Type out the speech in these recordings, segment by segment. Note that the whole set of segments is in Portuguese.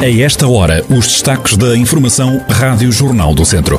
A esta hora, os destaques da Informação Rádio Jornal do Centro.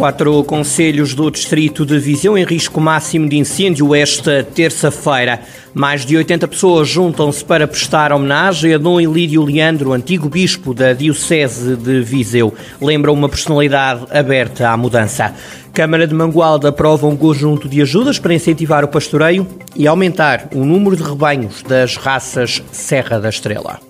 Quatro conselhos do Distrito de Viseu em risco máximo de incêndio esta terça-feira. Mais de 80 pessoas juntam-se para prestar homenagem a Dom Ilírio Leandro, antigo bispo da Diocese de Viseu. Lembra uma personalidade aberta à mudança. Câmara de Mangualda aprova um conjunto de ajudas para incentivar o pastoreio e aumentar o número de rebanhos das raças Serra da Estrela.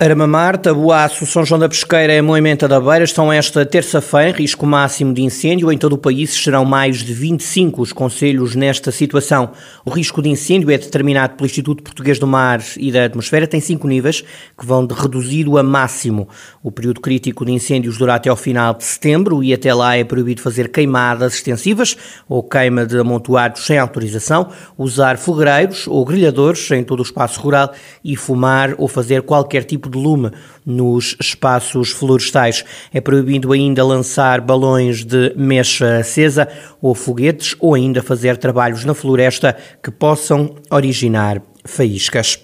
Aramamar, Tabuaço, São João da Pesqueira e Moimenta da Beira estão esta terça-feira risco máximo de incêndio. Em todo o país serão mais de 25 os conselhos nesta situação. O risco de incêndio é determinado pelo Instituto Português do Mar e da Atmosfera. Tem cinco níveis que vão de reduzido a máximo. O período crítico de incêndios dura até ao final de setembro e até lá é proibido fazer queimadas extensivas ou queima de amontoados sem autorização, usar fogueiros ou grelhadores em todo o espaço rural e fumar ou fazer qualquer tipo de lume nos espaços florestais. É proibido ainda lançar balões de mecha acesa ou foguetes ou ainda fazer trabalhos na floresta que possam originar faíscas.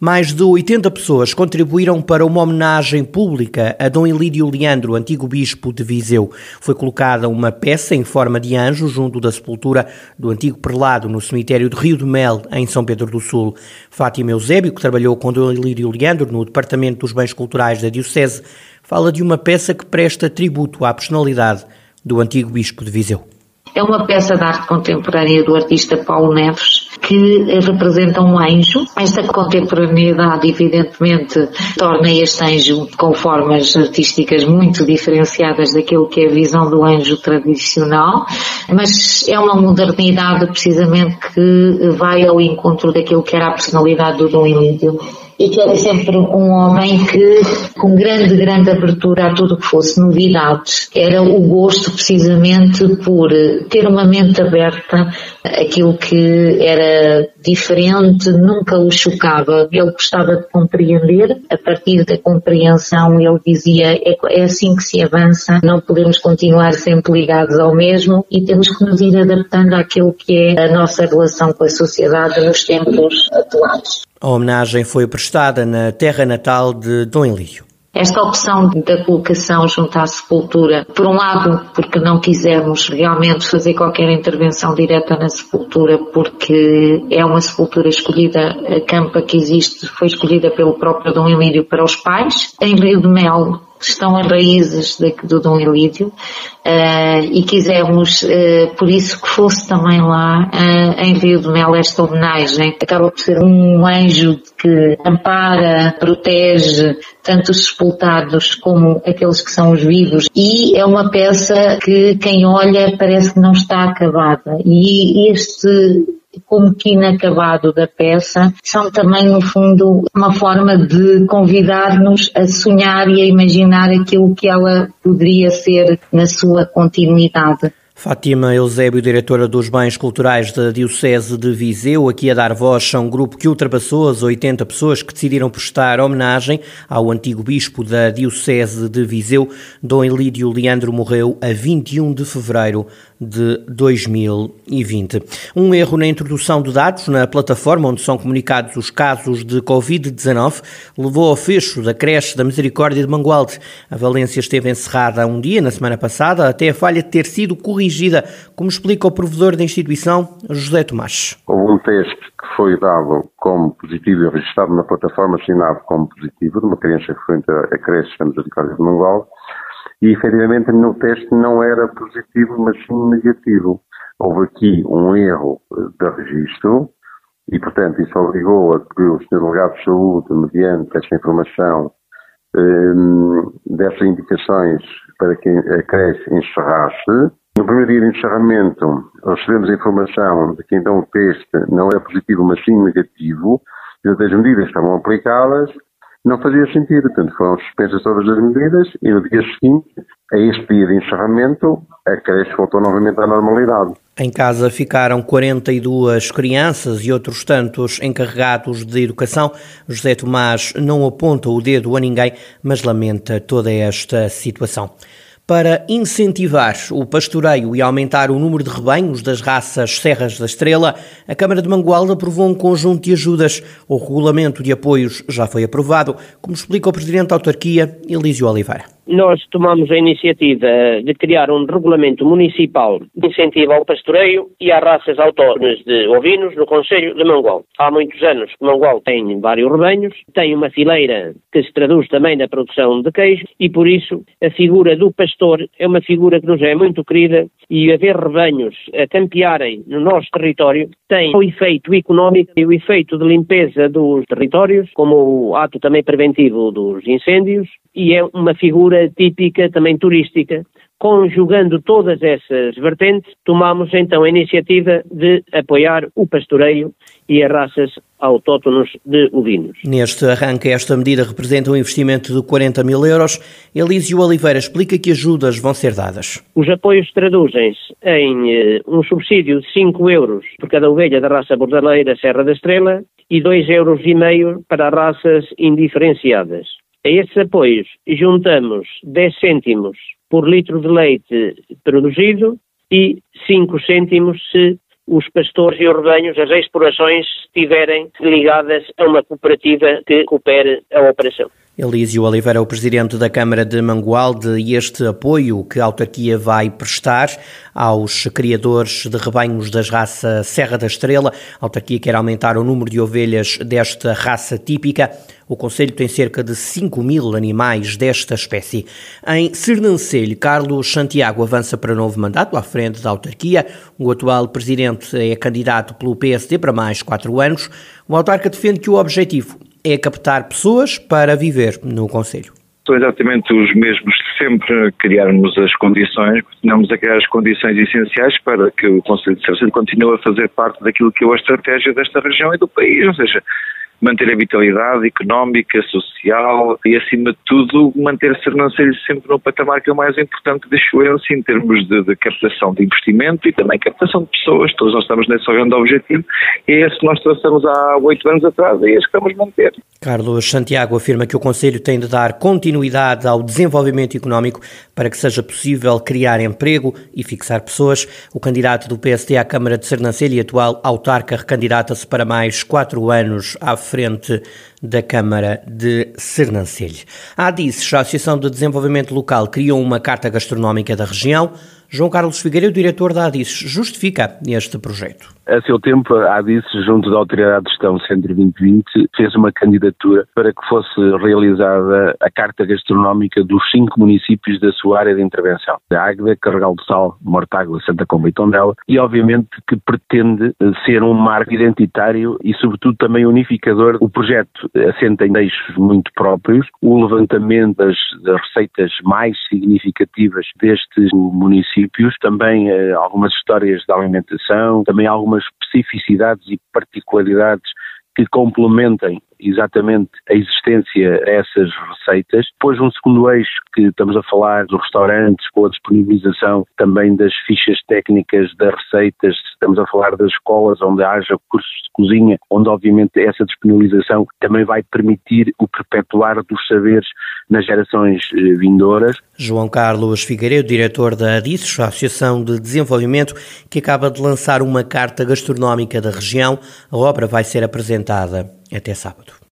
Mais de 80 pessoas contribuíram para uma homenagem pública a Dom Ilídio Leandro, antigo bispo de Viseu. Foi colocada uma peça em forma de anjo junto da sepultura do antigo prelado no cemitério de Rio de Mel, em São Pedro do Sul. Fátima Eusébio, que trabalhou com Dom Ilídio Leandro no Departamento dos Bens Culturais da Diocese, fala de uma peça que presta tributo à personalidade do antigo bispo de Viseu. É uma peça de arte contemporânea do artista Paulo Neves, que representa um anjo. Esta contemporaneidade, evidentemente, torna este anjo com formas artísticas muito diferenciadas daquilo que é a visão do anjo tradicional, mas é uma modernidade precisamente que vai ao encontro daquilo que era a personalidade do Dom Emílio e que era sempre um homem que, com grande, grande abertura a tudo que fosse novidades, era o gosto precisamente por ter uma mente aberta aquilo que era diferente, nunca o chocava. Ele gostava de compreender, a partir da compreensão ele dizia é, é assim que se avança, não podemos continuar sempre ligados ao mesmo e temos que nos ir adaptando àquilo que é a nossa relação com a sociedade nos tempos atuais. A homenagem foi prestada na terra natal de Dom Elídio. Esta opção da colocação junto à sepultura, por um lado, porque não quisemos realmente fazer qualquer intervenção direta na sepultura, porque é uma sepultura escolhida, a campa que existe foi escolhida pelo próprio Dom Emílio para os pais. Em Rio de Mel, estão as raízes do Dom Elídio uh, e quisemos, uh, por isso que fosse também lá uh, em Rio de Mel esta homenagem. Acaba por ser um anjo que ampara, protege tanto os sepultados como aqueles que são os vivos e é uma peça que quem olha parece que não está acabada e este como que inacabado da peça, são também, no fundo, uma forma de convidar-nos a sonhar e a imaginar aquilo que ela poderia ser na sua continuidade. Fátima Eusébio, diretora dos Bens Culturais da Diocese de Viseu, aqui a dar voz a um grupo que ultrapassou as 80 pessoas que decidiram prestar homenagem ao antigo bispo da Diocese de Viseu. Dom Elídio Leandro morreu a 21 de fevereiro de 2020. Um erro na introdução de dados na plataforma onde são comunicados os casos de Covid-19 levou ao fecho da creche da Misericórdia de Mangualde. A Valência esteve encerrada um dia, na semana passada, até a falha ter sido corrigida, como explica o provedor da instituição, José Tomás. Houve um teste que foi dado como positivo e registrado na plataforma, assinado como positivo, de uma criança que foi a creche da Misericórdia de Mangualde, e efetivamente no teste não era positivo, mas sim negativo. Houve aqui um erro de registro e, portanto, isso obrigou a que o Sr. Delegado de Saúde, mediante esta informação, um, dessas indicações para que a creche encerrasse No primeiro dia de encerramento, recebemos a informação de que então o teste não era positivo, mas sim negativo, e as medidas estavam aplicadas, não fazia sentido. Portanto, foram suspensas todas as medidas e no dia seguinte, a este dia de encerramento, a creche voltou novamente à normalidade. Em casa ficaram 42 crianças e outros tantos encarregados de educação. José Tomás não aponta o dedo a ninguém, mas lamenta toda esta situação. Para incentivar o pastoreio e aumentar o número de rebanhos das raças Serras da Estrela, a Câmara de Mangualde aprovou um conjunto de ajudas. O regulamento de apoios já foi aprovado, como explica o Presidente da Autarquia, Elísio Oliveira nós tomamos a iniciativa de criar um regulamento municipal de incentivo ao pastoreio e às raças autónomas de ovinos no Conselho de Mangual. Há muitos anos que Mangual tem vários rebanhos, tem uma fileira que se traduz também na produção de queijo e por isso a figura do pastor é uma figura que nos é muito querida e haver rebanhos a campearem no nosso território tem o efeito económico e o efeito de limpeza dos territórios, como o ato também preventivo dos incêndios e é uma figura típica também turística. Conjugando todas essas vertentes, tomamos então a iniciativa de apoiar o pastoreio e as raças autóctonos de ovinos. Neste arranque, esta medida representa um investimento de 40 mil euros. Elísio Oliveira explica que ajudas vão ser dadas. Os apoios traduzem-se em eh, um subsídio de 5 euros por cada ovelha da raça bordaleira Serra da Estrela e 2,5 euros e meio para raças indiferenciadas. A esses apoios juntamos 10 cêntimos por litro de leite produzido e 5 cêntimos se os pastores e os rebanhos, as explorações estiverem ligadas a uma cooperativa que coopere a operação. Elísio Oliveira, o presidente da Câmara de Mangualde, e este apoio que a autarquia vai prestar aos criadores de rebanhos das raça Serra da Estrela. A autarquia quer aumentar o número de ovelhas desta raça típica. O Conselho tem cerca de 5 mil animais desta espécie. Em Sernancelho, Carlos Santiago avança para novo mandato à frente da autarquia. O atual presidente é candidato pelo PSD para mais quatro anos. O autarca defende que o objetivo é captar pessoas para viver no Conselho. São exatamente os mesmos de sempre, criarmos as condições, continuamos a criar as condições essenciais para que o Conselho de Serviço continue a fazer parte daquilo que é a estratégia desta região e do país, ou seja, manter a vitalidade económica, social e, acima de tudo, manter Sernancelho sempre no patamar que é o mais importante de excelência em termos de, de, captação de investimento e também captação de pessoas. Todos nós estamos nesse grande objetivo e é esse que nós traçamos há oito anos atrás e é esse que estamos a manter. Carlos Santiago afirma que o Conselho tem de dar continuidade ao desenvolvimento económico para que seja possível criar emprego e fixar pessoas. O candidato do PSD à Câmara de Sernancelho e atual autarca recandidata-se para mais quatro anos à frente da Câmara de Sernancelho. A ADICES, a Associação de Desenvolvimento Local, criou uma carta gastronómica da região. João Carlos Figueiredo, diretor da ADICES, justifica este projeto. A seu tempo, a ADICES, junto da Autoridade de Gestão Centro 2020, fez uma candidatura para que fosse realizada a carta gastronómica dos cinco municípios da sua área de intervenção. Águeda, Carregal do Sal, Mortágua, Santa Comba e Tondela, e obviamente que pretende ser um marco identitário e sobretudo também unificador. O projeto assenta em eixos muito próprios, o levantamento das, das receitas mais significativas destes municípios, também eh, algumas histórias da alimentação, também algumas especificidades e particularidades que complementem exatamente a existência dessas receitas. Depois um segundo eixo que estamos a falar dos restaurantes com a disponibilização também das fichas técnicas das receitas, estamos a falar das escolas onde haja cursos de cozinha, onde obviamente essa disponibilização também vai permitir o perpetuar dos saberes nas gerações eh, vindouras. João Carlos Figueiredo, diretor da ADISOS, Associação de Desenvolvimento, que acaba de lançar uma carta gastronómica da região. A obra vai ser apresentada até sábado.